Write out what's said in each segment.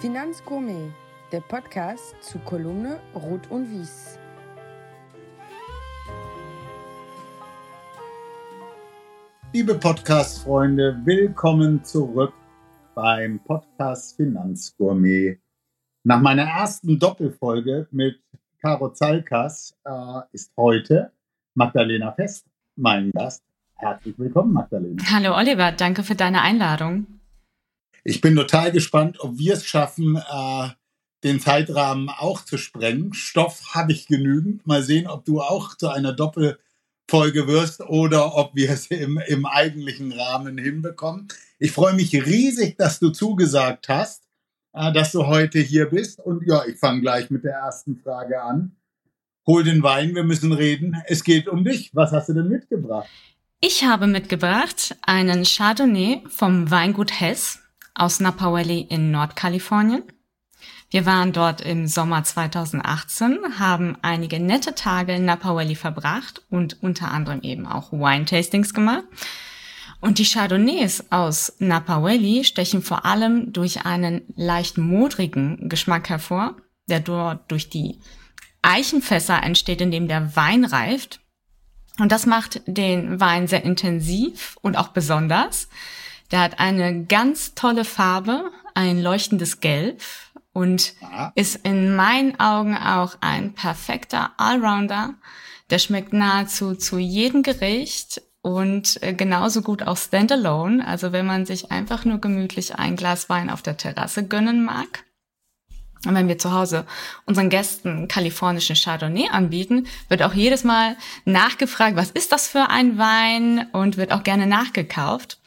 Finanzgourmet, der Podcast zu Kolumne Rot und Wies. Liebe Podcast-Freunde, willkommen zurück beim Podcast Finanzgourmet. Nach meiner ersten Doppelfolge mit Caro Zalkas äh, ist heute Magdalena Fest mein Gast. Herzlich willkommen, Magdalena. Hallo Oliver, danke für deine Einladung. Ich bin total gespannt, ob wir es schaffen, äh, den Zeitrahmen auch zu sprengen. Stoff habe ich genügend. Mal sehen, ob du auch zu einer Doppelfolge wirst oder ob wir es im, im eigentlichen Rahmen hinbekommen. Ich freue mich riesig, dass du zugesagt hast, äh, dass du heute hier bist. Und ja, ich fange gleich mit der ersten Frage an. Hol den Wein, wir müssen reden. Es geht um dich. Was hast du denn mitgebracht? Ich habe mitgebracht einen Chardonnay vom Weingut Hess aus Napa Valley in Nordkalifornien. Wir waren dort im Sommer 2018, haben einige nette Tage in Napa Valley verbracht und unter anderem eben auch Wine-Tastings gemacht. Und die Chardonnays aus Napa Valley stechen vor allem durch einen leicht modrigen Geschmack hervor, der dort durch die Eichenfässer entsteht, in dem der Wein reift. Und das macht den Wein sehr intensiv und auch besonders. Der hat eine ganz tolle Farbe, ein leuchtendes Gelb und Aha. ist in meinen Augen auch ein perfekter Allrounder. Der schmeckt nahezu zu jedem Gericht und äh, genauso gut auch standalone. Also wenn man sich einfach nur gemütlich ein Glas Wein auf der Terrasse gönnen mag. Und wenn wir zu Hause unseren Gästen kalifornischen Chardonnay anbieten, wird auch jedes Mal nachgefragt, was ist das für ein Wein und wird auch gerne nachgekauft.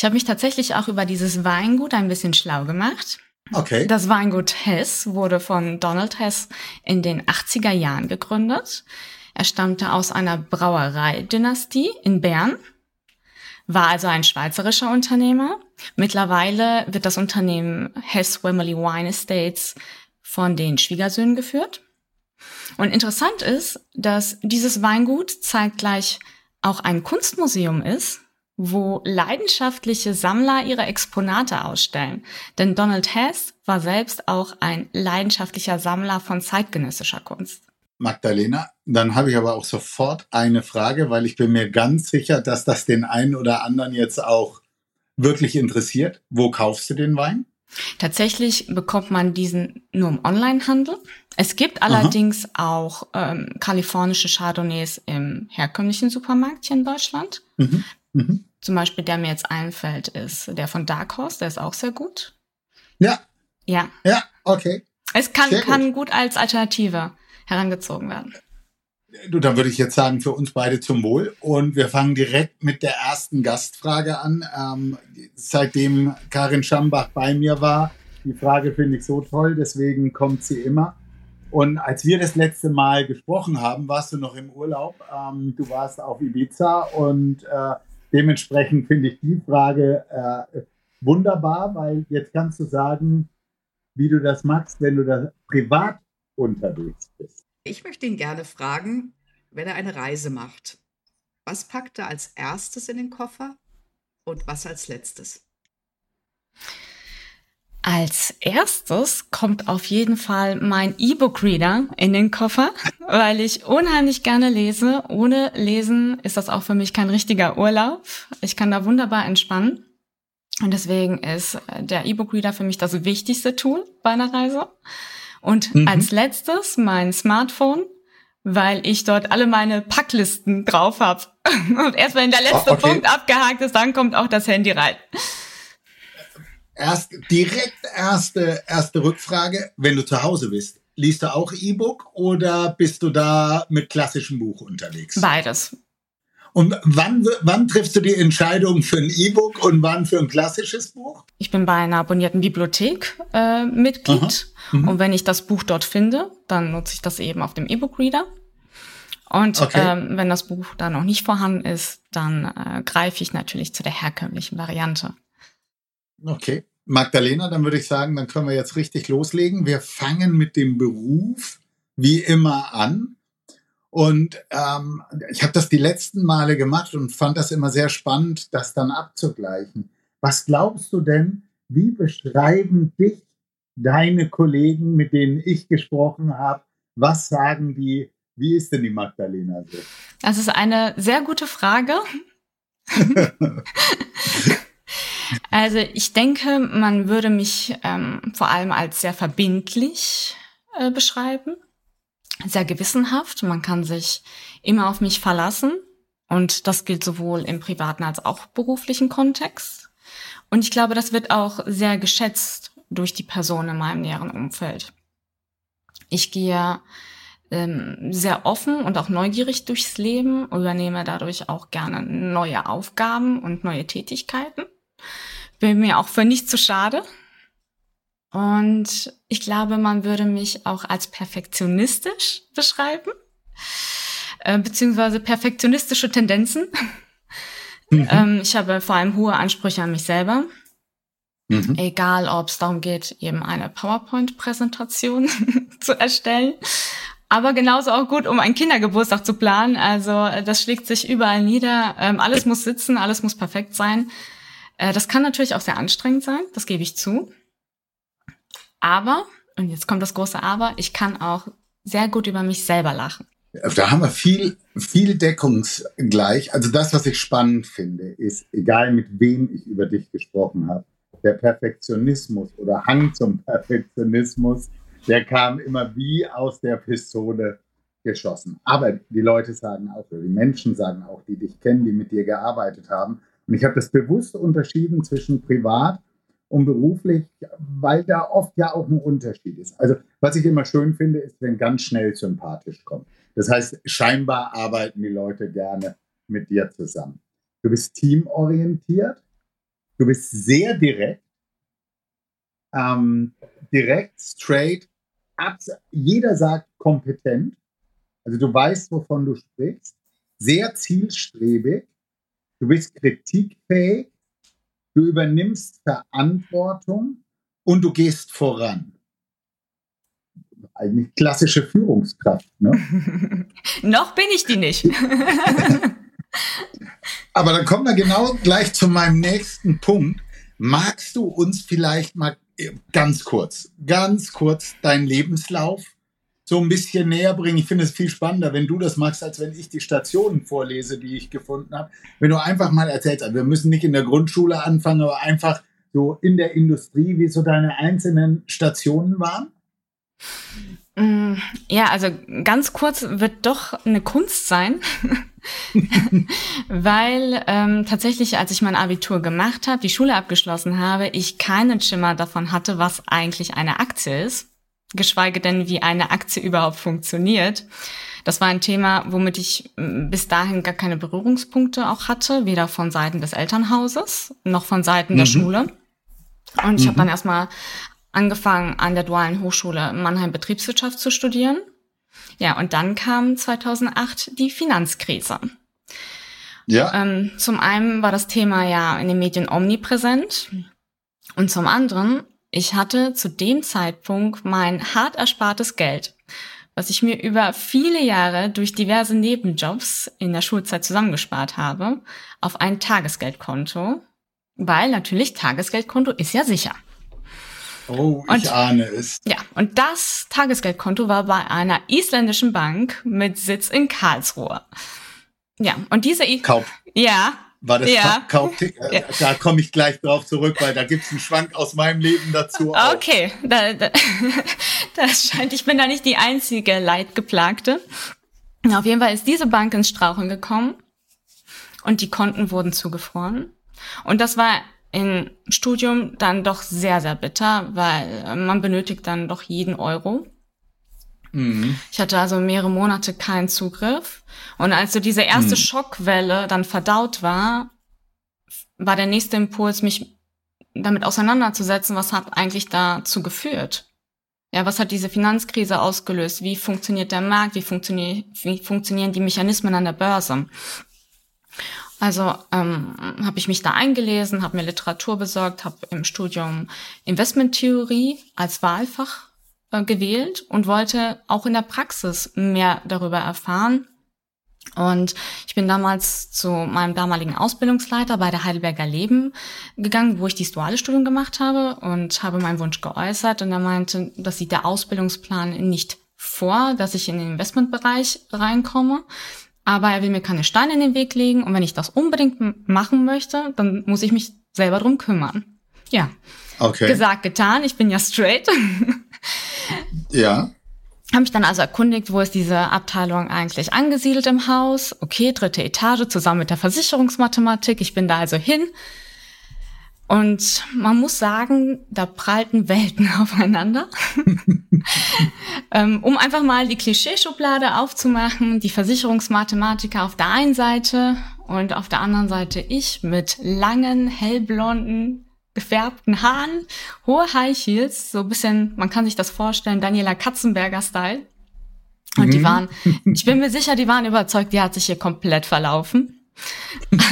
Ich habe mich tatsächlich auch über dieses Weingut ein bisschen schlau gemacht. Okay. Das Weingut Hess wurde von Donald Hess in den 80er Jahren gegründet. Er stammte aus einer Brauereidynastie in Bern war also ein schweizerischer Unternehmer. Mittlerweile wird das Unternehmen Hess Wembley Wine Estates von den Schwiegersöhnen geführt. Und interessant ist, dass dieses Weingut zeitgleich auch ein Kunstmuseum ist, wo leidenschaftliche Sammler ihre Exponate ausstellen. Denn Donald Hess war selbst auch ein leidenschaftlicher Sammler von zeitgenössischer Kunst. Magdalena. Dann habe ich aber auch sofort eine Frage, weil ich bin mir ganz sicher, dass das den einen oder anderen jetzt auch wirklich interessiert. Wo kaufst du den Wein? Tatsächlich bekommt man diesen nur im Onlinehandel. Es gibt allerdings Aha. auch ähm, kalifornische Chardonnays im herkömmlichen Supermarkt hier in Deutschland. Mhm. Mhm. Zum Beispiel, der mir jetzt einfällt, ist der von Dark Horse, der ist auch sehr gut. Ja. Ja. Ja, okay. Es kann, kann gut als Alternative herangezogen werden. Du, dann würde ich jetzt sagen, für uns beide zum Wohl. Und wir fangen direkt mit der ersten Gastfrage an. Ähm, seitdem Karin Schambach bei mir war, die Frage finde ich so toll, deswegen kommt sie immer. Und als wir das letzte Mal gesprochen haben, warst du noch im Urlaub. Ähm, du warst auf Ibiza und äh, dementsprechend finde ich die Frage äh, wunderbar, weil jetzt kannst du sagen, wie du das machst, wenn du da privat unterwegs bist. Ich möchte ihn gerne fragen, wenn er eine Reise macht, was packt er als erstes in den Koffer und was als letztes? Als erstes kommt auf jeden Fall mein E-Book-Reader in den Koffer, weil ich unheimlich gerne lese. Ohne Lesen ist das auch für mich kein richtiger Urlaub. Ich kann da wunderbar entspannen. Und deswegen ist der E-Book-Reader für mich das wichtigste Tool bei einer Reise. Und mhm. als letztes mein Smartphone, weil ich dort alle meine Packlisten drauf habe. Und erst wenn der letzte oh, okay. Punkt abgehakt ist, dann kommt auch das Handy rein. Erst, direkt erste, erste Rückfrage, wenn du zu Hause bist. Liest du auch E-Book oder bist du da mit klassischem Buch unterwegs? Beides. Und wann, wann triffst du die Entscheidung für ein E-Book und wann für ein klassisches Buch? Ich bin bei einer abonnierten Bibliothek äh, Mitglied. Mhm. Und wenn ich das Buch dort finde, dann nutze ich das eben auf dem E-Book-Reader. Und okay. ähm, wenn das Buch da noch nicht vorhanden ist, dann äh, greife ich natürlich zu der herkömmlichen Variante. Okay. Magdalena, dann würde ich sagen, dann können wir jetzt richtig loslegen. Wir fangen mit dem Beruf wie immer an. Und ähm, ich habe das die letzten Male gemacht und fand das immer sehr spannend, das dann abzugleichen. Was glaubst du denn, wie beschreiben dich deine Kollegen, mit denen ich gesprochen habe, was sagen die? Wie ist denn die Magdalena so? Das ist eine sehr gute Frage. also ich denke, man würde mich ähm, vor allem als sehr verbindlich äh, beschreiben, sehr gewissenhaft. Man kann sich immer auf mich verlassen und das gilt sowohl im privaten als auch beruflichen Kontext. Und ich glaube, das wird auch sehr geschätzt durch die Person in meinem näheren Umfeld. Ich gehe ähm, sehr offen und auch neugierig durchs Leben, übernehme dadurch auch gerne neue Aufgaben und neue Tätigkeiten. Bin mir auch für nichts zu schade. Und ich glaube, man würde mich auch als perfektionistisch beschreiben, äh, beziehungsweise perfektionistische Tendenzen. Mhm. Ähm, ich habe vor allem hohe Ansprüche an mich selber. Mhm. Egal, ob es darum geht, eben eine PowerPoint-Präsentation zu erstellen. Aber genauso auch gut, um einen Kindergeburtstag zu planen. Also äh, das schlägt sich überall nieder. Ähm, alles muss sitzen, alles muss perfekt sein. Äh, das kann natürlich auch sehr anstrengend sein, das gebe ich zu. Aber, und jetzt kommt das große Aber, ich kann auch sehr gut über mich selber lachen. Da haben wir viel, viel deckungsgleich. Also das, was ich spannend finde, ist, egal mit wem ich über dich gesprochen habe, der Perfektionismus oder Hang zum Perfektionismus, der kam immer wie aus der Pistole geschossen. Aber die Leute sagen auch, oder die Menschen sagen auch, die dich kennen, die mit dir gearbeitet haben. Und ich habe das bewusst unterschieden zwischen privat und beruflich, weil da oft ja auch ein Unterschied ist. Also was ich immer schön finde, ist, wenn ganz schnell sympathisch kommt. Das heißt, scheinbar arbeiten die Leute gerne mit dir zusammen. Du bist teamorientiert, du bist sehr direkt, ähm, direkt, straight, jeder sagt kompetent, also du weißt, wovon du sprichst, sehr zielstrebig, du bist kritikfähig, du übernimmst Verantwortung und du gehst voran eigentlich klassische Führungskraft. Ne? Noch bin ich die nicht. Aber dann kommen wir genau gleich zu meinem nächsten Punkt. Magst du uns vielleicht mal äh, ganz kurz, ganz kurz deinen Lebenslauf so ein bisschen näher bringen? Ich finde es viel spannender, wenn du das magst, als wenn ich die Stationen vorlese, die ich gefunden habe. Wenn du einfach mal erzählst, also wir müssen nicht in der Grundschule anfangen, aber einfach so in der Industrie, wie so deine einzelnen Stationen waren. Mm, ja, also ganz kurz wird doch eine Kunst sein, weil ähm, tatsächlich, als ich mein Abitur gemacht habe, die Schule abgeschlossen habe, ich keinen Schimmer davon hatte, was eigentlich eine Aktie ist, geschweige denn, wie eine Aktie überhaupt funktioniert. Das war ein Thema, womit ich mm, bis dahin gar keine Berührungspunkte auch hatte, weder von Seiten des Elternhauses noch von Seiten mhm. der Schule. Und ich mhm. habe dann erstmal angefangen an der Dualen Hochschule Mannheim Betriebswirtschaft zu studieren. Ja, und dann kam 2008 die Finanzkrise. Ja. Ähm, zum einen war das Thema ja in den Medien omnipräsent und zum anderen, ich hatte zu dem Zeitpunkt mein hart erspartes Geld, was ich mir über viele Jahre durch diverse Nebenjobs in der Schulzeit zusammengespart habe, auf ein Tagesgeldkonto, weil natürlich Tagesgeldkonto ist ja sicher. Oh, ich und, ahne es. Ja, und das Tagesgeldkonto war bei einer isländischen Bank mit Sitz in Karlsruhe. Ja, und diese... I Kaup. Ja. War das ja. Kaup ja. Da komme ich gleich drauf zurück, weil da gibt es einen Schwank aus meinem Leben dazu. Auch. Okay, da, da, das scheint, ich bin da nicht die einzige Leidgeplagte. Auf jeden Fall ist diese Bank ins Straucheln gekommen und die Konten wurden zugefroren. Und das war im Studium dann doch sehr, sehr bitter, weil man benötigt dann doch jeden Euro. Mhm. Ich hatte also mehrere Monate keinen Zugriff. Und als so diese erste mhm. Schockwelle dann verdaut war, war der nächste Impuls, mich damit auseinanderzusetzen, was hat eigentlich dazu geführt? Ja, was hat diese Finanzkrise ausgelöst? Wie funktioniert der Markt? Wie, funktioniert, wie funktionieren die Mechanismen an der Börse? Also ähm, habe ich mich da eingelesen, habe mir Literatur besorgt, habe im Studium Investmenttheorie als Wahlfach gewählt und wollte auch in der Praxis mehr darüber erfahren, Und ich bin damals zu meinem damaligen Ausbildungsleiter bei der Heidelberger Leben gegangen, wo ich das duale Studium gemacht habe und habe meinen Wunsch geäußert. Und er meinte, das sieht der Ausbildungsplan nicht vor, dass ich in den Investmentbereich reinkomme. Aber er will mir keine Steine in den Weg legen. Und wenn ich das unbedingt machen möchte, dann muss ich mich selber drum kümmern. Ja. Okay. Gesagt, getan. Ich bin ja straight. ja. Habe mich dann also erkundigt, wo ist diese Abteilung eigentlich angesiedelt im Haus. Okay, dritte Etage zusammen mit der Versicherungsmathematik. Ich bin da also hin. Und man muss sagen, da prallten Welten aufeinander. ähm, um einfach mal die Klischeeschublade aufzumachen, die Versicherungsmathematiker auf der einen Seite und auf der anderen Seite ich mit langen, hellblonden, gefärbten Haaren, hohe High Heels, so ein bisschen, man kann sich das vorstellen, Daniela Katzenberger-Style. Und mhm. die waren, ich bin mir sicher, die waren überzeugt, die hat sich hier komplett verlaufen.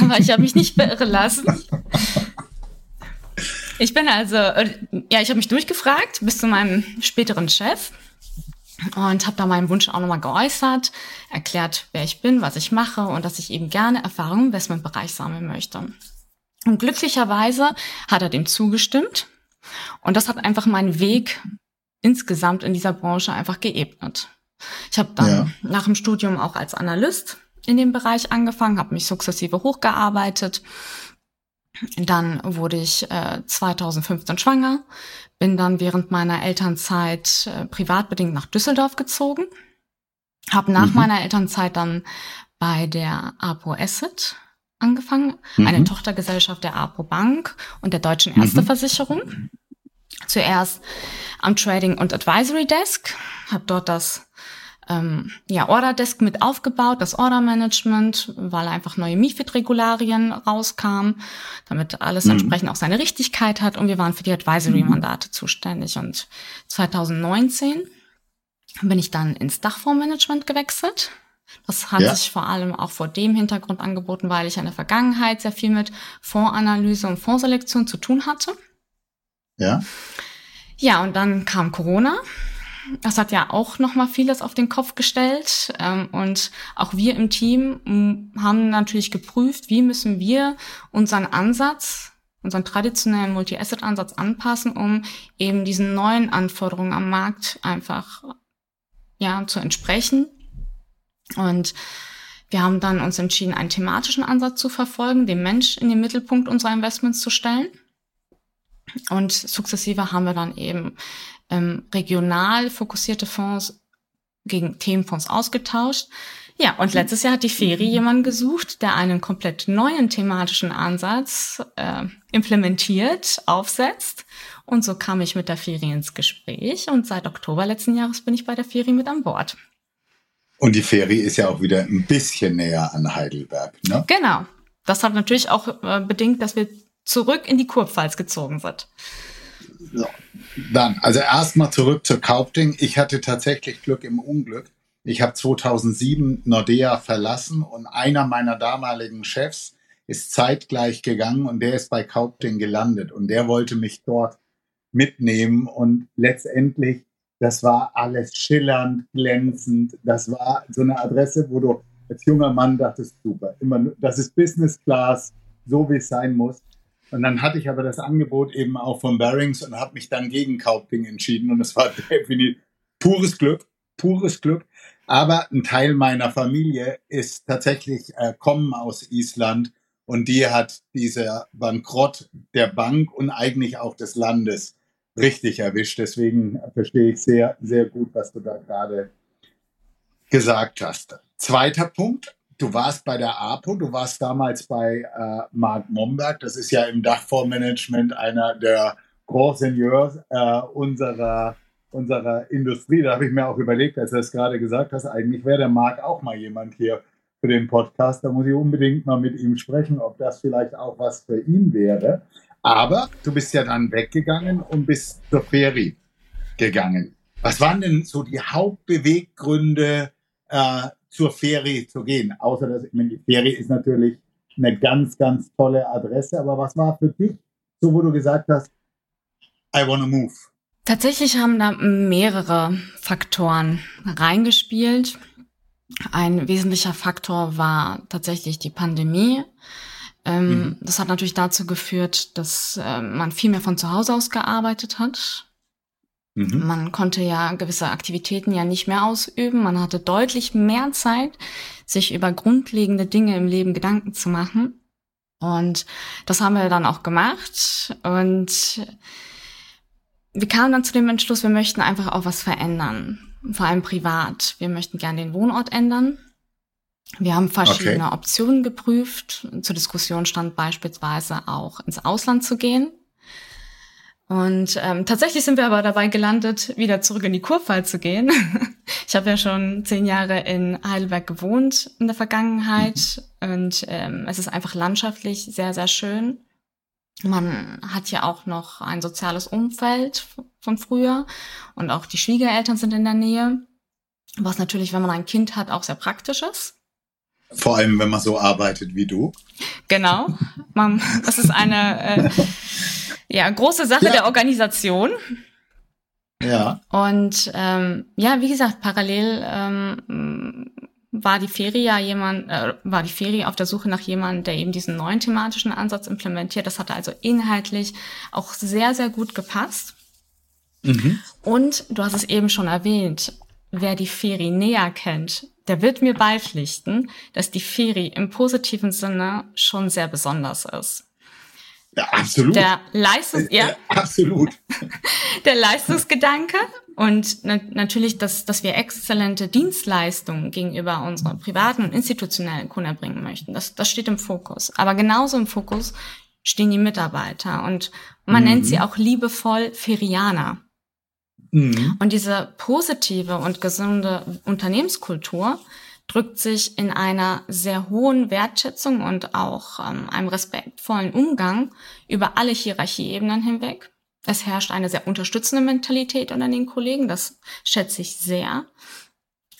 Aber ich habe mich nicht beirren lassen. Ich bin also, äh, ja, ich habe mich durchgefragt bis zu meinem späteren Chef und habe da meinen Wunsch auch nochmal geäußert, erklärt, wer ich bin, was ich mache und dass ich eben gerne Erfahrung im Investmentbereich sammeln möchte. Und glücklicherweise hat er dem zugestimmt. Und das hat einfach meinen Weg insgesamt in dieser Branche einfach geebnet. Ich habe dann ja. nach dem Studium auch als Analyst in dem Bereich angefangen, habe mich sukzessive hochgearbeitet. Dann wurde ich äh, 2015 schwanger, bin dann während meiner Elternzeit äh, privatbedingt nach Düsseldorf gezogen, habe nach mhm. meiner Elternzeit dann bei der APO Asset angefangen, mhm. eine Tochtergesellschaft der APO Bank und der Deutschen Ärzteversicherung. Mhm. Zuerst am Trading und Advisory Desk, habe dort das ähm, ja, Order Desk mit aufgebaut, das Order Management, weil einfach neue MIFID-Regularien rauskamen, damit alles mhm. entsprechend auch seine Richtigkeit hat und wir waren für die Advisory-Mandate zuständig und 2019 bin ich dann ins Dachfondsmanagement gewechselt das hat ja. sich vor allem auch vor dem Hintergrund angeboten, weil ich in der Vergangenheit sehr viel mit Fondsanalyse und Fondsselektion zu tun hatte. Ja. Ja, und dann kam Corona. Das hat ja auch noch mal vieles auf den Kopf gestellt. Ähm, und auch wir im Team haben natürlich geprüft, wie müssen wir unseren Ansatz, unseren traditionellen Multi-Asset-Ansatz anpassen, um eben diesen neuen Anforderungen am Markt einfach ja zu entsprechen und wir haben dann uns entschieden, einen thematischen Ansatz zu verfolgen, den Mensch in den Mittelpunkt unserer Investments zu stellen. Und sukzessive haben wir dann eben ähm, regional fokussierte Fonds gegen Themenfonds ausgetauscht. Ja, und letztes Jahr hat die Ferie jemanden gesucht, der einen komplett neuen thematischen Ansatz äh, implementiert, aufsetzt. Und so kam ich mit der Ferie ins Gespräch und seit Oktober letzten Jahres bin ich bei der Ferie mit an Bord. Und die Ferie ist ja auch wieder ein bisschen näher an Heidelberg, ne? Genau. Das hat natürlich auch äh, bedingt, dass wir zurück in die Kurpfalz gezogen sind. So. Dann, also erstmal zurück zur Kaupting. Ich hatte tatsächlich Glück im Unglück. Ich habe 2007 Nordea verlassen und einer meiner damaligen Chefs ist zeitgleich gegangen und der ist bei Kaupting gelandet und der wollte mich dort mitnehmen und letztendlich das war alles schillernd, glänzend. Das war so eine Adresse, wo du als junger Mann dachtest, super, immer, das ist Business Class, so wie es sein muss. Und dann hatte ich aber das Angebot eben auch von Barings und habe mich dann gegen Kaupting entschieden. Und es war definitiv pures Glück, pures Glück. Aber ein Teil meiner Familie ist tatsächlich äh, kommen aus Island und die hat dieser Bankrott der Bank und eigentlich auch des Landes richtig erwischt. Deswegen verstehe ich sehr, sehr gut, was du da gerade gesagt hast. Zweiter Punkt. Du warst bei der APO, du warst damals bei äh, Mark Momberg. Das ist ja im Dachfondsmanagement einer der Grand Seigneurs äh, unserer, unserer Industrie. Da habe ich mir auch überlegt, als du das gerade gesagt hast, eigentlich wäre der Mark auch mal jemand hier für den Podcast. Da muss ich unbedingt mal mit ihm sprechen, ob das vielleicht auch was für ihn wäre. Aber du bist ja dann weggegangen und bist zur Ferie gegangen. Was waren denn so die Hauptbeweggründe, äh, zur Ferie zu gehen? Außer dass, ich meine, die Ferie ist natürlich eine ganz, ganz tolle Adresse, aber was war für dich so, wo du gesagt hast, I wanna move? Tatsächlich haben da mehrere Faktoren reingespielt. Ein wesentlicher Faktor war tatsächlich die Pandemie. Ähm, mhm. Das hat natürlich dazu geführt, dass äh, man viel mehr von zu Hause aus gearbeitet hat. Mhm. Man konnte ja gewisse Aktivitäten ja nicht mehr ausüben. Man hatte deutlich mehr Zeit, sich über grundlegende Dinge im Leben Gedanken zu machen. Und das haben wir dann auch gemacht. Und wir kamen dann zu dem Entschluss, wir möchten einfach auch was verändern. Vor allem privat. Wir möchten gerne den Wohnort ändern. Wir haben verschiedene okay. Optionen geprüft. Zur Diskussion stand beispielsweise auch ins Ausland zu gehen. Und ähm, tatsächlich sind wir aber dabei gelandet, wieder zurück in die Kurpfalz zu gehen. ich habe ja schon zehn Jahre in Heidelberg gewohnt in der Vergangenheit und ähm, es ist einfach landschaftlich sehr, sehr schön. Man hat ja auch noch ein soziales Umfeld von früher und auch die Schwiegereltern sind in der Nähe, was natürlich, wenn man ein Kind hat, auch sehr praktisch ist. Vor allem, wenn man so arbeitet wie du. Genau. Man, das ist eine äh, ja, große Sache ja. der Organisation. Ja. Und ähm, ja, wie gesagt, parallel ähm, war die Ferie ja jemand, äh, war die Ferie auf der Suche nach jemandem, der eben diesen neuen thematischen Ansatz implementiert. Das hatte also inhaltlich auch sehr, sehr gut gepasst. Mhm. Und du hast es eben schon erwähnt, wer die Ferie näher kennt, der wird mir beipflichten, dass die Ferie im positiven Sinne schon sehr besonders ist. Ja, absolut. Der Leistungs ja. ja absolut. Der Leistungsgedanke und na natürlich, dass, dass wir exzellente Dienstleistungen gegenüber unseren privaten und institutionellen Kunden erbringen möchten. Das, das steht im Fokus. Aber genauso im Fokus stehen die Mitarbeiter und man mhm. nennt sie auch liebevoll Ferianer. Mhm. Und diese positive und gesunde Unternehmenskultur drückt sich in einer sehr hohen Wertschätzung und auch ähm, einem respektvollen Umgang über alle Hierarchieebenen hinweg. Es herrscht eine sehr unterstützende Mentalität unter den Kollegen, das schätze ich sehr.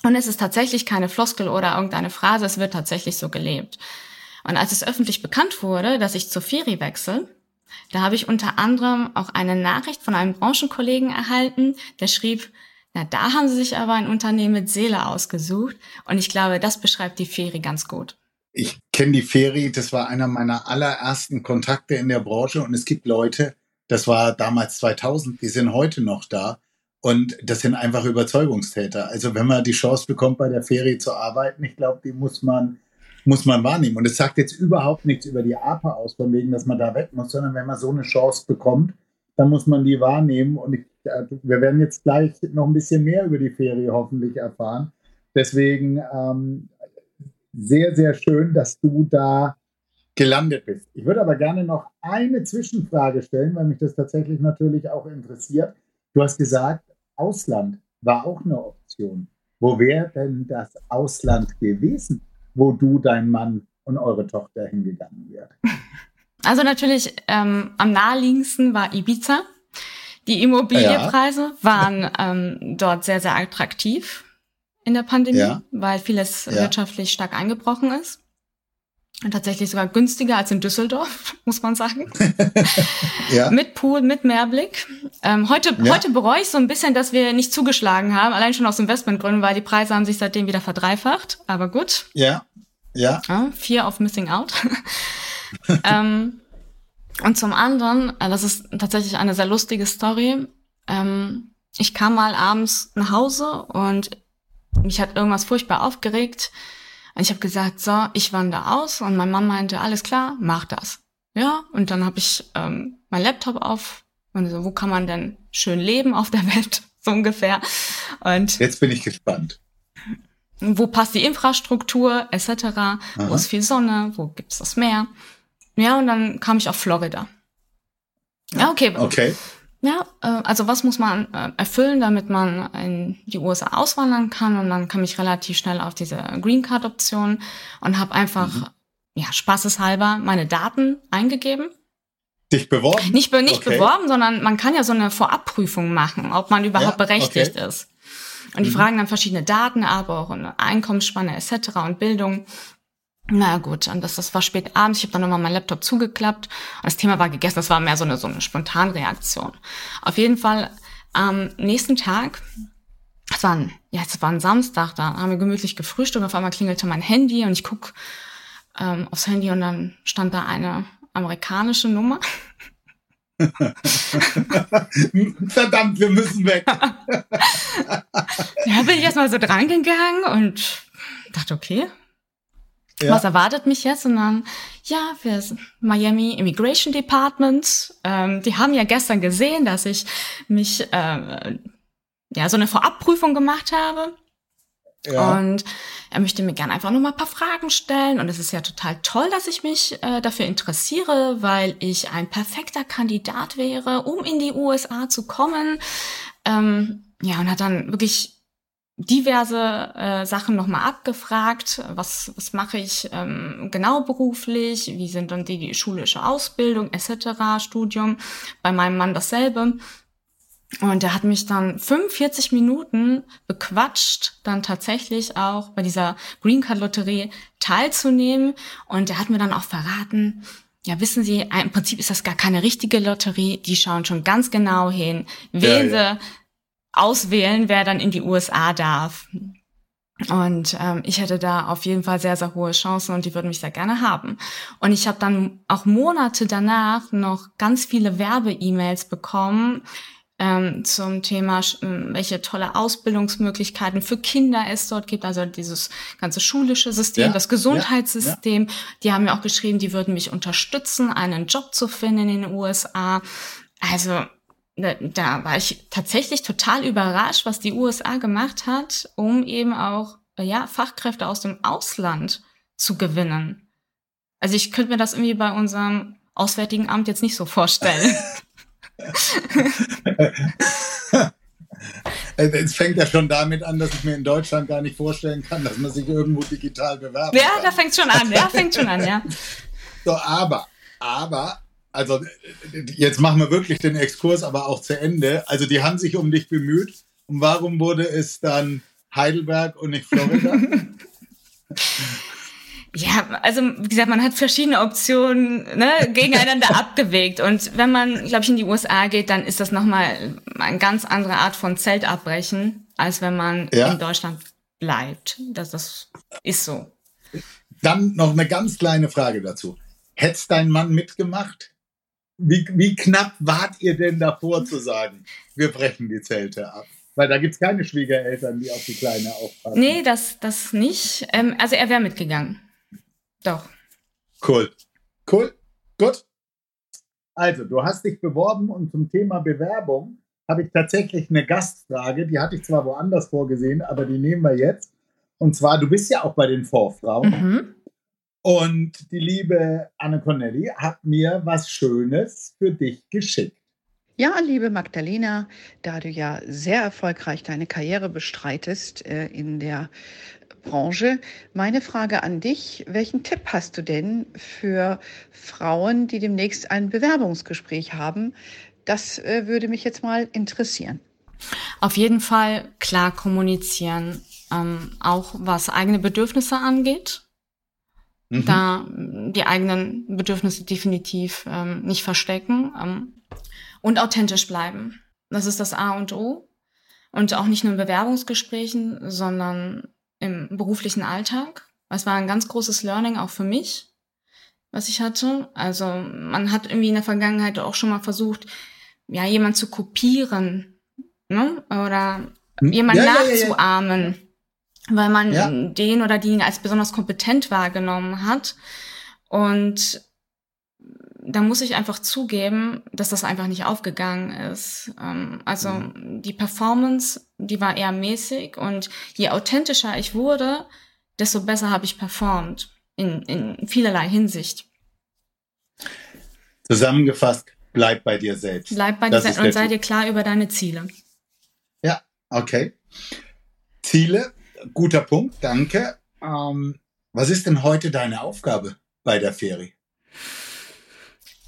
Und es ist tatsächlich keine Floskel oder irgendeine Phrase, es wird tatsächlich so gelebt. Und als es öffentlich bekannt wurde, dass ich zur Firi wechsle, da habe ich unter anderem auch eine Nachricht von einem Branchenkollegen erhalten, der schrieb, na, da haben sie sich aber ein Unternehmen mit Seele ausgesucht und ich glaube, das beschreibt die Feri ganz gut. Ich kenne die Feri, das war einer meiner allerersten Kontakte in der Branche und es gibt Leute, das war damals 2000, die sind heute noch da und das sind einfach Überzeugungstäter. Also wenn man die Chance bekommt, bei der Feri zu arbeiten, ich glaube, die muss man muss man wahrnehmen. Und es sagt jetzt überhaupt nichts über die APA aus, von wegen, dass man da weg muss, sondern wenn man so eine Chance bekommt, dann muss man die wahrnehmen. Und ich, wir werden jetzt gleich noch ein bisschen mehr über die Ferie hoffentlich erfahren. Deswegen ähm, sehr, sehr schön, dass du da gelandet bist. Ich würde aber gerne noch eine Zwischenfrage stellen, weil mich das tatsächlich natürlich auch interessiert. Du hast gesagt, Ausland war auch eine Option. Wo wäre denn das Ausland gewesen? Wo du, dein Mann und eure Tochter hingegangen wärt? Also natürlich ähm, am naheliegendsten war Ibiza. Die Immobilienpreise ja. waren ähm, dort sehr, sehr attraktiv in der Pandemie, ja. weil vieles ja. wirtschaftlich stark eingebrochen ist. Und tatsächlich sogar günstiger als in Düsseldorf, muss man sagen. ja. Mit Pool, mit Mehrblick. Ähm, heute, ja. heute bereue ich so ein bisschen, dass wir nicht zugeschlagen haben, allein schon aus Investmentgründen, weil die Preise haben sich seitdem wieder verdreifacht. Aber gut. Ja. Ja. ja Fear of Missing Out. ähm, und zum anderen, äh, das ist tatsächlich eine sehr lustige Story. Ähm, ich kam mal abends nach Hause und mich hat irgendwas furchtbar aufgeregt. Und ich habe gesagt, so, ich wandere aus. Und mein Mann meinte, alles klar, mach das. Ja, und dann habe ich ähm, mein Laptop auf und so, wo kann man denn schön leben auf der Welt, so ungefähr. Und jetzt bin ich gespannt wo passt die Infrastruktur etc., Aha. wo ist viel Sonne, wo gibt's das Meer. Ja, und dann kam ich auf Florida. Ja, okay. Okay. Ja, äh, also was muss man äh, erfüllen, damit man in die USA auswandern kann? Und dann kam ich relativ schnell auf diese Green Card Option und habe einfach, mhm. ja, spaßeshalber meine Daten eingegeben. Dich beworben? Nicht, nicht okay. beworben, sondern man kann ja so eine Vorabprüfung machen, ob man überhaupt ja, berechtigt okay. ist. Und die mhm. fragen dann verschiedene Daten ab, auch eine Einkommensspanne etc. und Bildung. Na gut, und das, das war spät abends. Ich habe dann nochmal meinen Laptop zugeklappt und das Thema war gegessen. Das war mehr so eine, so eine Spontanreaktion. Auf jeden Fall am nächsten Tag es war ein, ja, es war ein Samstag, da haben wir gemütlich gefrühstückt, auf einmal klingelte mein Handy und ich guck ähm, aufs Handy und dann stand da eine amerikanische Nummer. Verdammt, wir müssen weg. ja, bin ich erstmal so dran gegangen und dachte, okay, ja. was erwartet mich jetzt? Und dann, ja, für Miami Immigration Department, ähm, die haben ja gestern gesehen, dass ich mich, äh, ja, so eine Vorabprüfung gemacht habe. Ja. Und er möchte mir gerne einfach nur mal ein paar Fragen stellen. Und es ist ja total toll, dass ich mich äh, dafür interessiere, weil ich ein perfekter Kandidat wäre, um in die USA zu kommen. Ähm, ja, und hat dann wirklich diverse äh, Sachen nochmal abgefragt. Was, was mache ich ähm, genau beruflich? Wie sind dann die, die schulische Ausbildung etc., Studium? Bei meinem Mann dasselbe. Und er hat mich dann 45 Minuten bequatscht, dann tatsächlich auch bei dieser Green Card Lotterie teilzunehmen. Und er hat mir dann auch verraten, ja, wissen Sie, im Prinzip ist das gar keine richtige Lotterie. Die schauen schon ganz genau hin, wen ja, ja. sie auswählen, wer dann in die USA darf. Und ähm, ich hätte da auf jeden Fall sehr, sehr hohe Chancen und die würden mich sehr gerne haben. Und ich habe dann auch Monate danach noch ganz viele Werbe-E-Mails bekommen, ähm, zum Thema, welche tolle Ausbildungsmöglichkeiten für Kinder es dort gibt, also dieses ganze schulische System, ja, das Gesundheitssystem. Ja, ja. Die haben mir auch geschrieben, die würden mich unterstützen, einen Job zu finden in den USA. Also da, war ich tatsächlich total überrascht, was die USA gemacht hat, um eben auch ja, Fachkräfte aus dem Ausland zu gewinnen. Also ich könnte mir das irgendwie bei unserem Auswärtigen Amt jetzt nicht so vorstellen. Es fängt ja schon damit an, dass ich mir in Deutschland gar nicht vorstellen kann, dass man sich irgendwo digital bewerben ja, kann. Ja, da fängt schon an, ja, fängt schon an, ja. So, aber, aber, also jetzt machen wir wirklich den Exkurs aber auch zu Ende. Also die haben sich um dich bemüht. Und warum wurde es dann Heidelberg und nicht Florida? Ja, also wie gesagt, man hat verschiedene Optionen ne, gegeneinander abgewegt. Und wenn man, glaube ich, in die USA geht, dann ist das nochmal eine ganz andere Art von Zeltabbrechen, als wenn man ja. in Deutschland bleibt. Das, das ist so. Dann noch eine ganz kleine Frage dazu. Hättest dein Mann mitgemacht? Wie, wie knapp wart ihr denn davor zu sagen, wir brechen die Zelte ab? Weil da gibt es keine Schwiegereltern, die auf die Kleine aufpassen. Nee, das, das nicht. Ähm, also er wäre mitgegangen. Doch. Cool. Cool. Gut. Also, du hast dich beworben und zum Thema Bewerbung habe ich tatsächlich eine Gastfrage. Die hatte ich zwar woanders vorgesehen, aber die nehmen wir jetzt. Und zwar, du bist ja auch bei den Vorfrauen. Mhm. Und die liebe Anne Connelly hat mir was Schönes für dich geschickt. Ja, liebe Magdalena, da du ja sehr erfolgreich deine Karriere bestreitest äh, in der Branche. Meine Frage an dich, welchen Tipp hast du denn für Frauen, die demnächst ein Bewerbungsgespräch haben? Das äh, würde mich jetzt mal interessieren. Auf jeden Fall klar kommunizieren, ähm, auch was eigene Bedürfnisse angeht. Mhm. Da die eigenen Bedürfnisse definitiv ähm, nicht verstecken ähm, und authentisch bleiben. Das ist das A und O. Und auch nicht nur in Bewerbungsgesprächen, sondern im beruflichen Alltag. Es war ein ganz großes Learning auch für mich, was ich hatte. Also man hat irgendwie in der Vergangenheit auch schon mal versucht, ja, jemand zu kopieren, ne? Oder hm? jemand ja, nachzuahmen, ja, ja, weil man den oder die als besonders kompetent wahrgenommen hat. Und da muss ich einfach zugeben, dass das einfach nicht aufgegangen ist. Ähm, also mhm. die Performance, die war eher mäßig und je authentischer ich wurde, desto besser habe ich performt in, in vielerlei Hinsicht. Zusammengefasst, bleib bei dir selbst. Bleib bei dir selbst und sei dir klar über deine Ziele. Ja, okay. Ziele, guter Punkt, danke. Ähm, was ist denn heute deine Aufgabe bei der Ferie?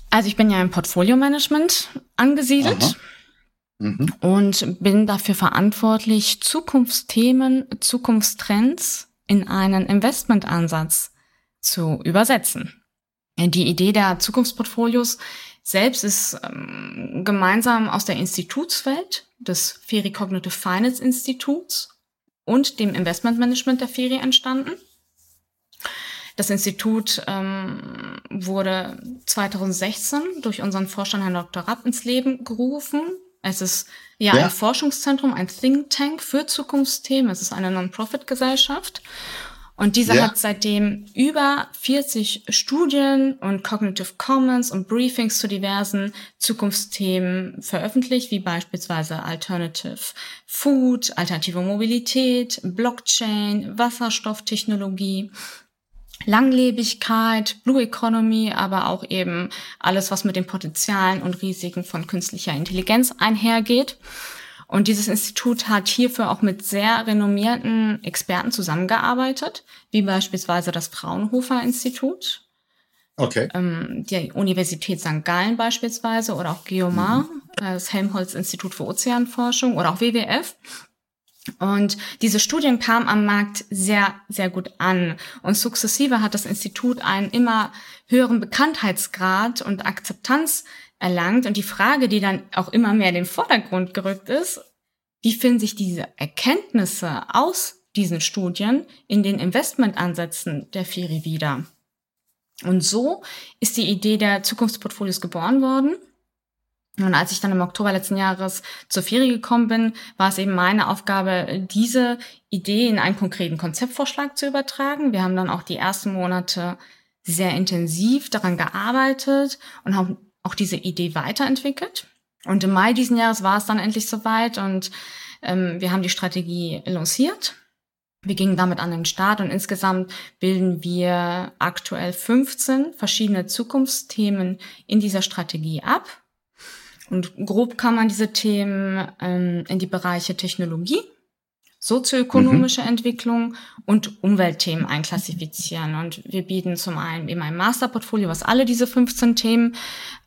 Also ich bin ja im Portfolio-Management angesiedelt. Mhm. Und bin dafür verantwortlich, Zukunftsthemen, Zukunftstrends in einen Investmentansatz zu übersetzen. Die Idee der Zukunftsportfolios selbst ist ähm, gemeinsam aus der Institutswelt des Feri Cognitive Finance Instituts und dem Investmentmanagement der Feri entstanden. Das Institut ähm, wurde 2016 durch unseren Vorstand Herrn Dr. Rapp ins Leben gerufen. Es ist ja, ja. ein Forschungszentrum, ein Think Tank für Zukunftsthemen. Es ist eine Non-Profit-Gesellschaft. Und diese ja. hat seitdem über 40 Studien und Cognitive Commons und Briefings zu diversen Zukunftsthemen veröffentlicht, wie beispielsweise Alternative Food, alternative Mobilität, Blockchain, Wasserstofftechnologie, Langlebigkeit, Blue Economy, aber auch eben alles, was mit den Potenzialen und Risiken von künstlicher Intelligenz einhergeht. Und dieses Institut hat hierfür auch mit sehr renommierten Experten zusammengearbeitet, wie beispielsweise das Fraunhofer Institut, okay. ähm, die Universität St. Gallen beispielsweise oder auch Geomar, mhm. das Helmholtz Institut für Ozeanforschung oder auch WWF. Und diese Studien kamen am Markt sehr, sehr gut an. Und sukzessive hat das Institut einen immer höheren Bekanntheitsgrad und Akzeptanz erlangt. Und die Frage, die dann auch immer mehr in den Vordergrund gerückt ist, wie finden sich diese Erkenntnisse aus diesen Studien in den Investmentansätzen der FIRI wieder? Und so ist die Idee der Zukunftsportfolios geboren worden. Und als ich dann im Oktober letzten Jahres zur FIRI gekommen bin, war es eben meine Aufgabe, diese Idee in einen konkreten Konzeptvorschlag zu übertragen. Wir haben dann auch die ersten Monate sehr intensiv daran gearbeitet und haben auch diese Idee weiterentwickelt. Und im Mai diesen Jahres war es dann endlich soweit und ähm, wir haben die Strategie lanciert. Wir gingen damit an den Start und insgesamt bilden wir aktuell 15 verschiedene Zukunftsthemen in dieser Strategie ab. Und grob kann man diese Themen ähm, in die Bereiche Technologie, sozioökonomische mhm. Entwicklung und Umweltthemen einklassifizieren. Und wir bieten zum einen eben ein Masterportfolio, was alle diese 15 Themen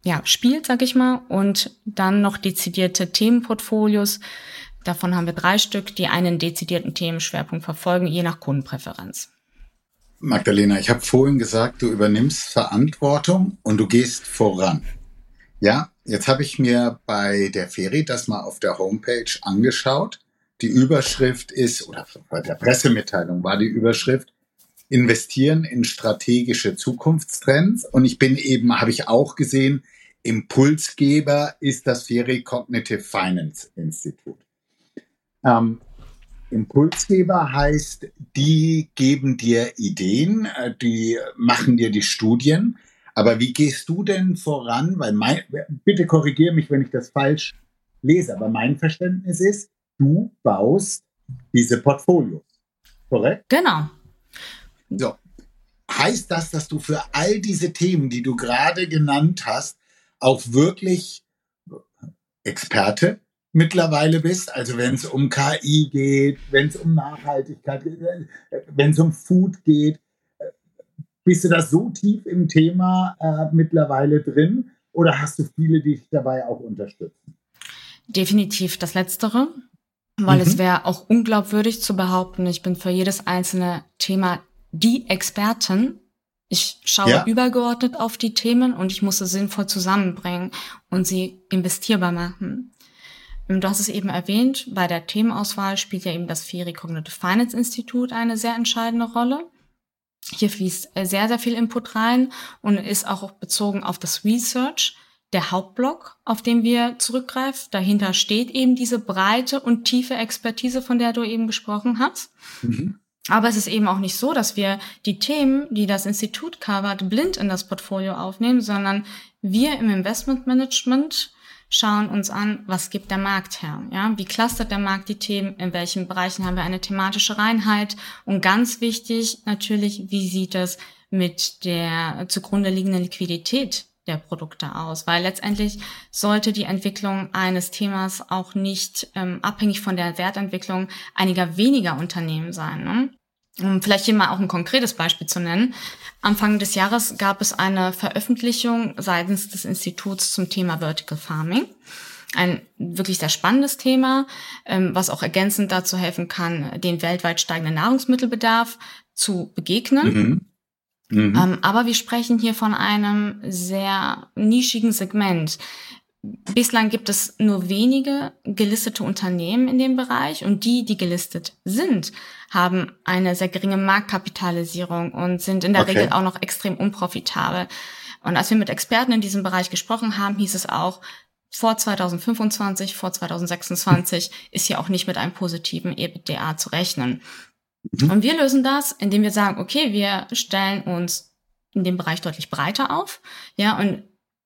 ja, spielt, sag ich mal, und dann noch dezidierte Themenportfolios. Davon haben wir drei Stück, die einen dezidierten Themenschwerpunkt verfolgen, je nach Kundenpräferenz. Magdalena, ich habe vorhin gesagt, du übernimmst Verantwortung und du gehst voran. Ja, jetzt habe ich mir bei der Ferie das mal auf der Homepage angeschaut die Überschrift ist, oder bei der Pressemitteilung war die Überschrift, investieren in strategische Zukunftstrends. Und ich bin eben, habe ich auch gesehen, Impulsgeber ist das Feri Cognitive Finance Institut. Ähm, Impulsgeber heißt, die geben dir Ideen, äh, die machen dir die Studien. Aber wie gehst du denn voran? Weil mein, bitte korrigiere mich, wenn ich das falsch lese, aber mein Verständnis ist, du baust diese Portfolios. Korrekt? Genau. So. Heißt das, dass du für all diese Themen, die du gerade genannt hast, auch wirklich Experte mittlerweile bist? Also wenn es um KI geht, wenn es um Nachhaltigkeit geht, wenn es um Food geht, bist du da so tief im Thema äh, mittlerweile drin oder hast du viele, die dich dabei auch unterstützen? Definitiv das Letztere. Weil mhm. es wäre auch unglaubwürdig zu behaupten, ich bin für jedes einzelne Thema die Expertin. Ich schaue ja. übergeordnet auf die Themen und ich muss sie sinnvoll zusammenbringen und sie investierbar machen. Du hast es eben erwähnt, bei der Themenauswahl spielt ja eben das FIRI Cognitive Finance Institut eine sehr entscheidende Rolle. Hier fließt sehr, sehr viel Input rein und ist auch bezogen auf das Research der Hauptblock, auf den wir zurückgreifen. Dahinter steht eben diese breite und tiefe Expertise, von der du eben gesprochen hast. Mhm. Aber es ist eben auch nicht so, dass wir die Themen, die das Institut covert, blind in das Portfolio aufnehmen, sondern wir im Investmentmanagement schauen uns an, was gibt der Markt her? Ja, wie clustert der Markt die Themen? In welchen Bereichen haben wir eine thematische Reinheit? Und ganz wichtig natürlich, wie sieht es mit der zugrunde liegenden Liquidität der Produkte aus, weil letztendlich sollte die Entwicklung eines Themas auch nicht ähm, abhängig von der Wertentwicklung einiger weniger Unternehmen sein. Ne? Um vielleicht hier mal auch ein konkretes Beispiel zu nennen. Anfang des Jahres gab es eine Veröffentlichung seitens des Instituts zum Thema Vertical Farming. Ein wirklich sehr spannendes Thema, ähm, was auch ergänzend dazu helfen kann, den weltweit steigenden Nahrungsmittelbedarf zu begegnen. Mhm. Mhm. Ähm, aber wir sprechen hier von einem sehr nischigen Segment. Bislang gibt es nur wenige gelistete Unternehmen in dem Bereich und die, die gelistet sind, haben eine sehr geringe Marktkapitalisierung und sind in der okay. Regel auch noch extrem unprofitabel. Und als wir mit Experten in diesem Bereich gesprochen haben, hieß es auch, vor 2025, vor 2026 ist hier auch nicht mit einem positiven EBITDA zu rechnen. Mhm. Und wir lösen das, indem wir sagen, okay, wir stellen uns in dem Bereich deutlich breiter auf, ja, und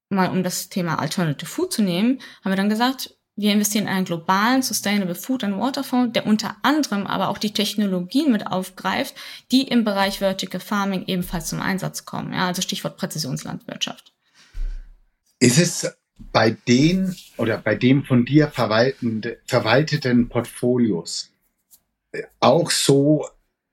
mal um das Thema Alternative Food zu nehmen, haben wir dann gesagt, wir investieren in einen globalen Sustainable Food and Water Fonds, der unter anderem aber auch die Technologien mit aufgreift, die im Bereich Vertical Farming ebenfalls zum Einsatz kommen. Ja, also Stichwort Präzisionslandwirtschaft. Ist es bei den oder bei dem von dir verwalteten Portfolios auch so,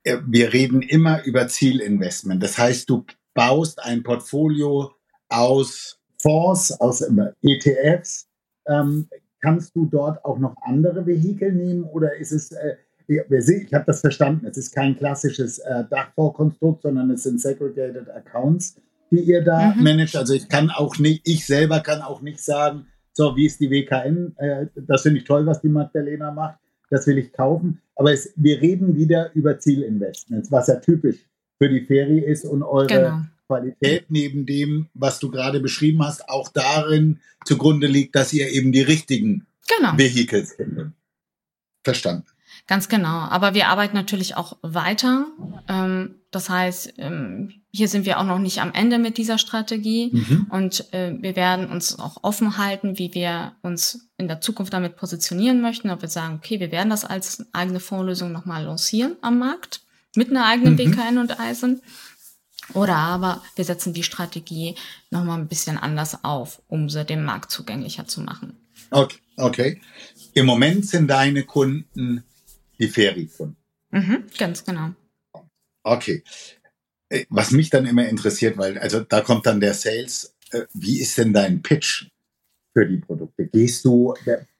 äh, wir reden immer über Zielinvestment. Das heißt, du baust ein Portfolio aus Fonds, aus ETFs. Ähm, kannst du dort auch noch andere Vehikel nehmen oder ist es, äh, ich habe das verstanden, es ist kein klassisches äh, Dachfondskonstrukt, sondern es sind Segregated Accounts, die ihr da mhm. managt. Also ich kann auch nicht, ich selber kann auch nicht sagen, so wie ist die WKN, äh, das finde ich toll, was die Magdalena macht, das will ich kaufen. Aber es, wir reden wieder über Zielinvestments, was ja typisch für die Ferie ist und eure genau. Qualität neben dem, was du gerade beschrieben hast, auch darin zugrunde liegt, dass ihr eben die richtigen genau. Vehicles findet. Verstanden. Ganz genau. Aber wir arbeiten natürlich auch weiter. Ähm, das heißt, ähm, hier sind wir auch noch nicht am Ende mit dieser Strategie. Mhm. Und äh, wir werden uns auch offen halten, wie wir uns in der Zukunft damit positionieren möchten. Ob wir sagen, okay, wir werden das als eigene Fondslösung nochmal lancieren am Markt mit einer eigenen mhm. BKN und Eisen. Oder aber wir setzen die Strategie nochmal ein bisschen anders auf, um sie dem Markt zugänglicher zu machen. Okay, okay. Im Moment sind deine Kunden die Ferikunden. Mhm, ganz genau. Okay. Äh, was mich dann immer interessiert, weil, also da kommt dann der Sales, äh, wie ist denn dein Pitch für die Produkte? Gehst du,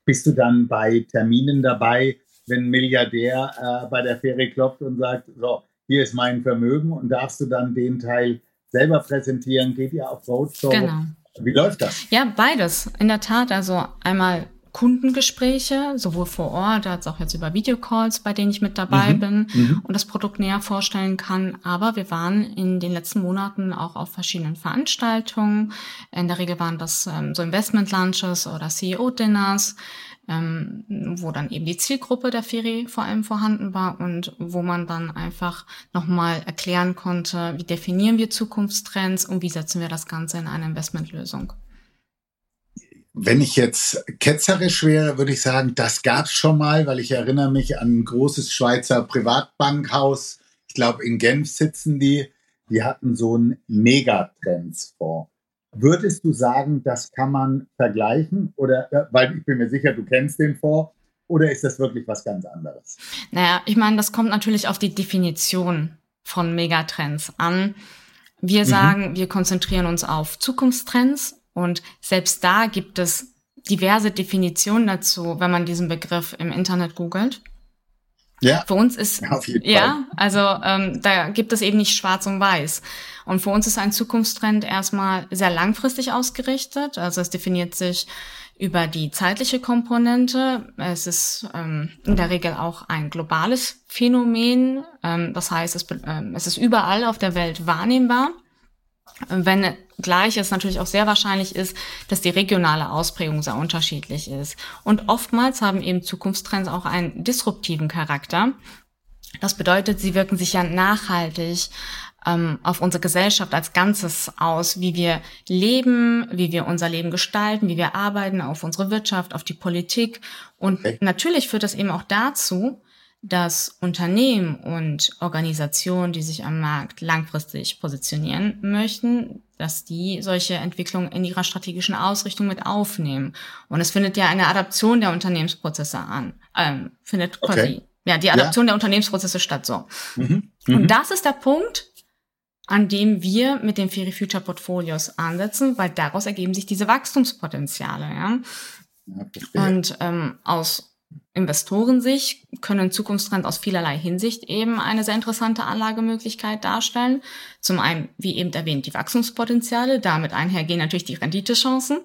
bist du dann bei Terminen dabei, wenn ein Milliardär äh, bei der Ferie klopft und sagt, so, hier ist mein Vermögen und darfst du dann den Teil selber präsentieren? Geht ihr auf Roadshow? Genau. Wie läuft das? Ja, beides. In der Tat. Also einmal Kundengespräche, sowohl vor Ort als auch jetzt über Videocalls, bei denen ich mit dabei mhm. bin mhm. und das Produkt näher vorstellen kann. Aber wir waren in den letzten Monaten auch auf verschiedenen Veranstaltungen. In der Regel waren das ähm, so Investment-Lunches oder CEO-Dinners ähm, wo dann eben die Zielgruppe der Ferie vor allem vorhanden war und wo man dann einfach nochmal erklären konnte, wie definieren wir Zukunftstrends und wie setzen wir das Ganze in eine Investmentlösung. Wenn ich jetzt ketzerisch wäre, würde ich sagen, das gab es schon mal, weil ich erinnere mich an ein großes Schweizer Privatbankhaus. Ich glaube, in Genf sitzen die. Die hatten so einen Megatrendsfonds. Würdest du sagen, das kann man vergleichen? Oder, äh, weil ich bin mir sicher, du kennst den Fonds. Oder ist das wirklich was ganz anderes? Naja, ich meine, das kommt natürlich auf die Definition von Megatrends an. Wir mhm. sagen, mhm. wir konzentrieren uns auf Zukunftstrends und selbst da gibt es diverse Definitionen dazu, wenn man diesen Begriff im Internet googelt. Ja. Für uns ist ja, ja also ähm, da gibt es eben nicht schwarz und weiß. Und für uns ist ein Zukunftstrend erstmal sehr langfristig ausgerichtet. Also es definiert sich über die zeitliche Komponente. Es ist ähm, in der Regel auch ein globales Phänomen. Ähm, das heißt, es, ähm, es ist überall auf der Welt wahrnehmbar. Wenn gleich es natürlich auch sehr wahrscheinlich ist, dass die regionale Ausprägung sehr unterschiedlich ist. Und oftmals haben eben Zukunftstrends auch einen disruptiven Charakter. Das bedeutet, sie wirken sich ja nachhaltig ähm, auf unsere Gesellschaft als Ganzes aus, wie wir leben, wie wir unser Leben gestalten, wie wir arbeiten, auf unsere Wirtschaft, auf die Politik. Und okay. natürlich führt das eben auch dazu, dass Unternehmen und Organisationen, die sich am Markt langfristig positionieren möchten, dass die solche Entwicklungen in ihrer strategischen Ausrichtung mit aufnehmen. Und es findet ja eine Adaption der Unternehmensprozesse an, ähm, findet quasi, okay. ja, die Adaption ja. der Unternehmensprozesse statt so. Mhm. Mhm. Und das ist der Punkt, an dem wir mit den Fairy Future Portfolios ansetzen, weil daraus ergeben sich diese Wachstumspotenziale, ja. ja und ähm, aus Investorensicht können Zukunftstrends aus vielerlei Hinsicht eben eine sehr interessante Anlagemöglichkeit darstellen. Zum einen, wie eben erwähnt, die Wachstumspotenziale, damit einhergehen natürlich die Renditechancen.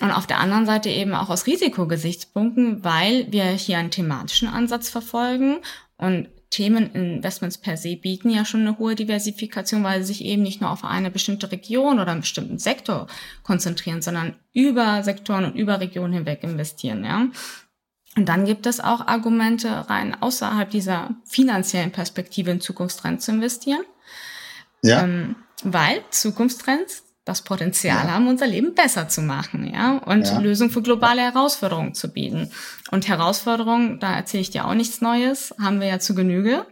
Und auf der anderen Seite eben auch aus Risikogesichtspunkten, weil wir hier einen thematischen Ansatz verfolgen und Themeninvestments per se bieten ja schon eine hohe Diversifikation, weil sie sich eben nicht nur auf eine bestimmte Region oder einen bestimmten Sektor konzentrieren, sondern über Sektoren und über Regionen hinweg investieren, ja. Und dann gibt es auch Argumente, rein außerhalb dieser finanziellen Perspektive in Zukunftstrends zu investieren. Ja. Ähm, weil Zukunftstrends das Potenzial ja. haben, unser Leben besser zu machen, ja, und ja. Lösungen für globale Herausforderungen zu bieten. Und Herausforderungen, da erzähle ich dir auch nichts Neues, haben wir ja zu Genüge.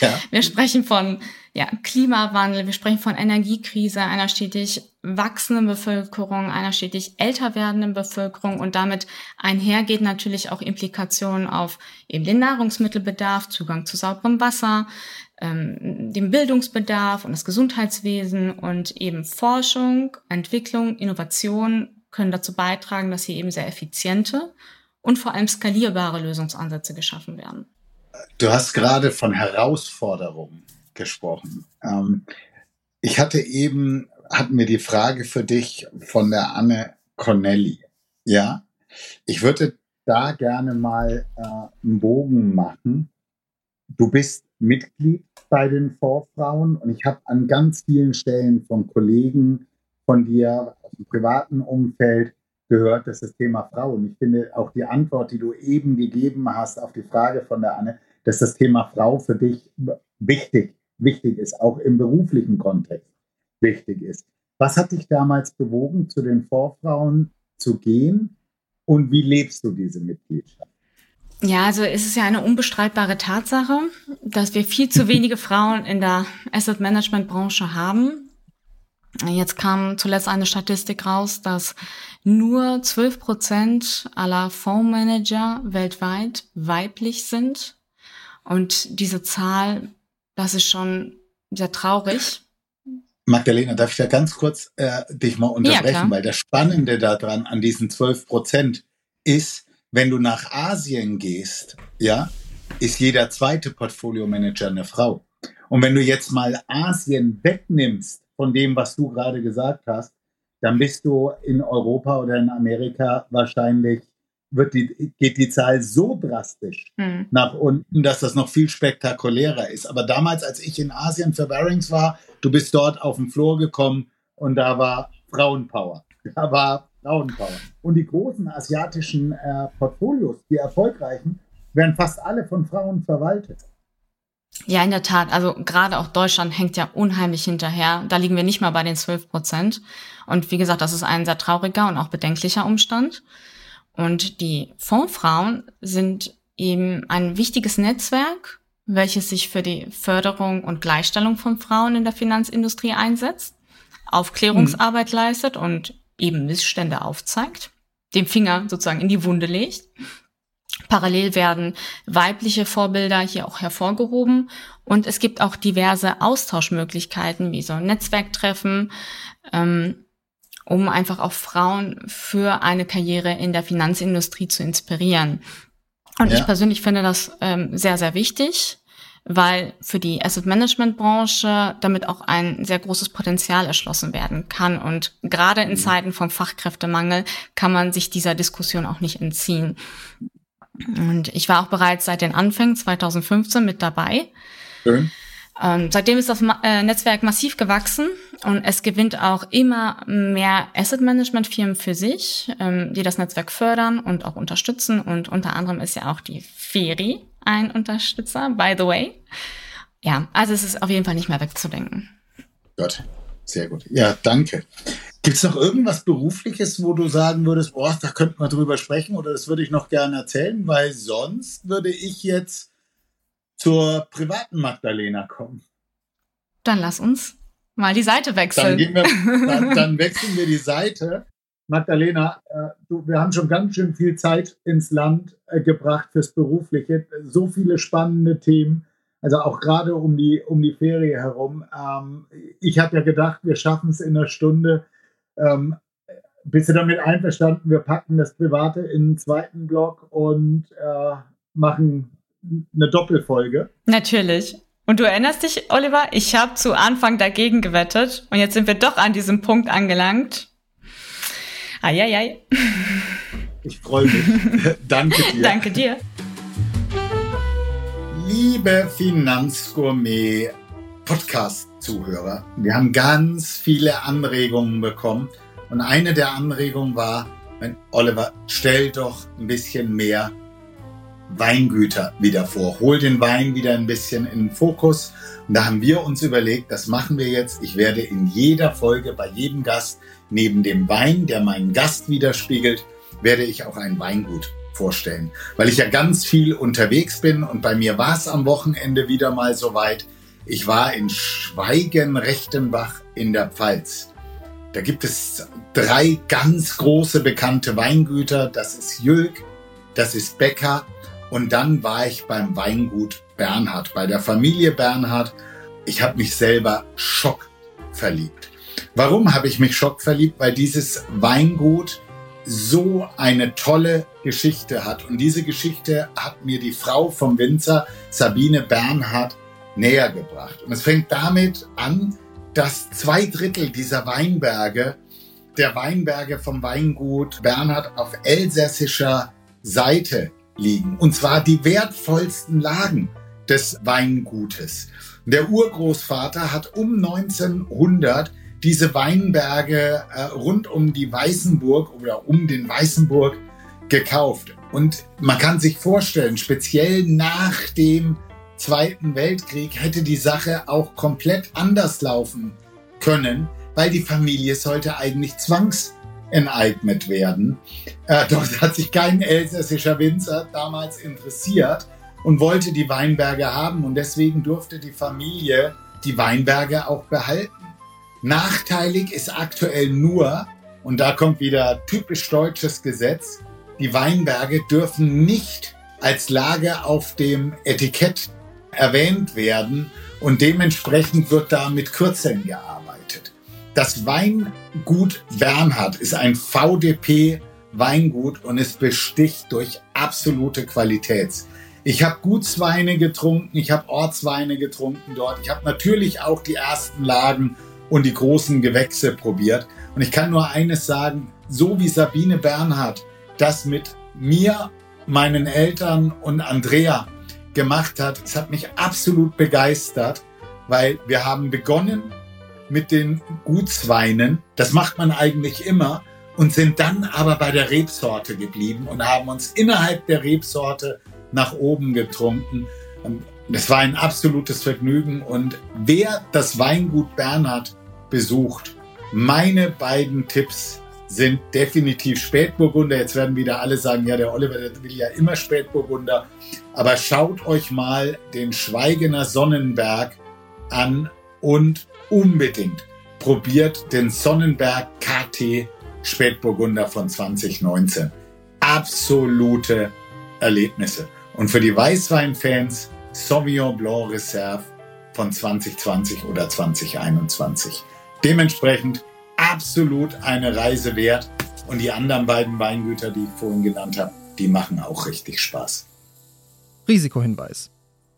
Ja. Wir sprechen von ja, Klimawandel, wir sprechen von Energiekrise, einer stetig wachsenden Bevölkerung, einer stetig älter werdenden Bevölkerung und damit einhergeht natürlich auch Implikationen auf eben den Nahrungsmittelbedarf, Zugang zu sauberem Wasser, ähm, dem Bildungsbedarf und das Gesundheitswesen und eben Forschung, Entwicklung, Innovation können dazu beitragen, dass hier eben sehr effiziente und vor allem skalierbare Lösungsansätze geschaffen werden. Du hast gerade von Herausforderungen gesprochen. Ähm, ich hatte eben, hatten wir die Frage für dich von der Anne Cornelli. Ja, ich würde da gerne mal äh, einen Bogen machen. Du bist Mitglied bei den Vorfrauen und ich habe an ganz vielen Stellen von Kollegen von dir aus dem privaten Umfeld gehört, dass das Thema Frauen. Ich finde auch die Antwort, die du eben gegeben hast auf die Frage von der Anne, dass das Thema Frau für dich wichtig, wichtig ist, auch im beruflichen Kontext wichtig ist. Was hat dich damals bewogen, zu den Vorfrauen zu gehen und wie lebst du diese Mitgliedschaft? Ja, also ist es ja eine unbestreitbare Tatsache, dass wir viel zu wenige Frauen in der Asset Management Branche haben. Jetzt kam zuletzt eine Statistik raus, dass nur 12 Prozent aller Fondsmanager weltweit weiblich sind. Und diese Zahl, das ist schon sehr traurig. Magdalena, darf ich da ganz kurz äh, dich mal unterbrechen, ja, weil das Spannende daran an diesen 12 Prozent ist, wenn du nach Asien gehst, ja, ist jeder zweite Portfolio-Manager eine Frau. Und wenn du jetzt mal Asien wegnimmst von dem, was du gerade gesagt hast, dann bist du in Europa oder in Amerika wahrscheinlich, wird die, geht die Zahl so drastisch hm. nach unten, dass das noch viel spektakulärer ist. Aber damals, als ich in Asien für Barings war, du bist dort auf den Flur gekommen und da war Frauenpower. Da war Frauenpower. Und die großen asiatischen äh, Portfolios, die erfolgreichen, werden fast alle von Frauen verwaltet. Ja, in der Tat. Also gerade auch Deutschland hängt ja unheimlich hinterher. Da liegen wir nicht mal bei den 12 Prozent. Und wie gesagt, das ist ein sehr trauriger und auch bedenklicher Umstand. Und die Fondsfrauen sind eben ein wichtiges Netzwerk, welches sich für die Förderung und Gleichstellung von Frauen in der Finanzindustrie einsetzt, Aufklärungsarbeit hm. leistet und eben Missstände aufzeigt, den Finger sozusagen in die Wunde legt. Parallel werden weibliche Vorbilder hier auch hervorgehoben und es gibt auch diverse Austauschmöglichkeiten wie so Netzwerktreffen, ähm, um einfach auch Frauen für eine Karriere in der Finanzindustrie zu inspirieren. Und ja. ich persönlich finde das ähm, sehr, sehr wichtig weil für die Asset Management Branche damit auch ein sehr großes Potenzial erschlossen werden kann. Und gerade in mhm. Zeiten vom Fachkräftemangel kann man sich dieser Diskussion auch nicht entziehen. Und ich war auch bereits seit den Anfängen 2015 mit dabei. Schön. Ähm, seitdem ist das Ma äh, Netzwerk massiv gewachsen und es gewinnt auch immer mehr Asset Management Firmen für sich, ähm, die das Netzwerk fördern und auch unterstützen. Und unter anderem ist ja auch die Feri ein Unterstützer, by the way. Ja, also es ist auf jeden Fall nicht mehr wegzudenken. Gott, sehr gut. Ja, danke. Gibt es noch irgendwas Berufliches, wo du sagen würdest, boah, da könnten wir drüber sprechen oder das würde ich noch gerne erzählen, weil sonst würde ich jetzt zur privaten Magdalena kommen. Dann lass uns mal die Seite wechseln. Dann, wir, dann, dann wechseln wir die Seite. Magdalena, äh, du, wir haben schon ganz schön viel Zeit ins Land äh, gebracht fürs Berufliche. So viele spannende Themen, also auch gerade um die, um die Ferie herum. Ähm, ich habe ja gedacht, wir schaffen es in einer Stunde. Ähm, bist du damit einverstanden? Wir packen das Private in den zweiten Block und äh, machen eine Doppelfolge. Natürlich. Und du erinnerst dich, Oliver, ich habe zu Anfang dagegen gewettet und jetzt sind wir doch an diesem Punkt angelangt. Eieiei. Ich freue mich. Danke dir. Danke dir. Liebe Finanzgourmet Podcast-Zuhörer, wir haben ganz viele Anregungen bekommen. Und eine der Anregungen war, Oliver, stell doch ein bisschen mehr Weingüter wieder vor. Hol den Wein wieder ein bisschen in den Fokus. Und da haben wir uns überlegt, das machen wir jetzt. Ich werde in jeder Folge bei jedem Gast neben dem Wein, der meinen Gast widerspiegelt, werde ich auch ein Weingut vorstellen. Weil ich ja ganz viel unterwegs bin und bei mir war es am Wochenende wieder mal soweit. Ich war in Schweigen-Rechtenbach in der Pfalz. Da gibt es drei ganz große bekannte Weingüter. Das ist Jülk, das ist Becker und dann war ich beim Weingut Bernhard, bei der Familie Bernhard. Ich habe mich selber schockverliebt. Warum habe ich mich schockverliebt? Weil dieses Weingut so eine tolle Geschichte hat. Und diese Geschichte hat mir die Frau vom Winzer, Sabine Bernhard, näher gebracht. Und es fängt damit an, dass zwei Drittel dieser Weinberge, der Weinberge vom Weingut Bernhard auf elsässischer Seite liegen. Und zwar die wertvollsten Lagen des Weingutes. Der Urgroßvater hat um 1900 diese Weinberge äh, rund um die Weißenburg oder um den Weißenburg gekauft. Und man kann sich vorstellen, speziell nach dem Zweiten Weltkrieg hätte die Sache auch komplett anders laufen können, weil die Familie sollte eigentlich zwangs enteignet werden. Äh, dort hat sich kein elsässischer Winzer damals interessiert und wollte die Weinberge haben und deswegen durfte die Familie die Weinberge auch behalten. Nachteilig ist aktuell nur, und da kommt wieder typisch deutsches Gesetz, die Weinberge dürfen nicht als Lage auf dem Etikett erwähnt werden und dementsprechend wird da mit Kürzeln gearbeitet. Das Weingut Bernhard ist ein VDP Weingut und es besticht durch absolute Qualität. Ich habe Gutsweine getrunken, ich habe Ortsweine getrunken dort. Ich habe natürlich auch die ersten Lagen und die großen Gewächse probiert. Und ich kann nur eines sagen, so wie Sabine Bernhard das mit mir, meinen Eltern und Andrea gemacht hat, es hat mich absolut begeistert, weil wir haben begonnen mit den Gutsweinen. Das macht man eigentlich immer und sind dann aber bei der Rebsorte geblieben und haben uns innerhalb der Rebsorte nach oben getrunken. Das war ein absolutes Vergnügen und wer das Weingut Bernhard besucht, meine beiden Tipps sind definitiv Spätburgunder. Jetzt werden wieder alle sagen, ja, der Oliver, der will ja immer Spätburgunder. Aber schaut euch mal den Schweigener Sonnenberg an und unbedingt probiert den Sonnenberg KT Spätburgunder von 2019. Absolute Erlebnisse. Und für die Weißweinfans Sauvignon Blanc Reserve von 2020 oder 2021. Dementsprechend absolut eine Reise wert. Und die anderen beiden Weingüter, die ich vorhin genannt habe, die machen auch richtig Spaß. Risikohinweis.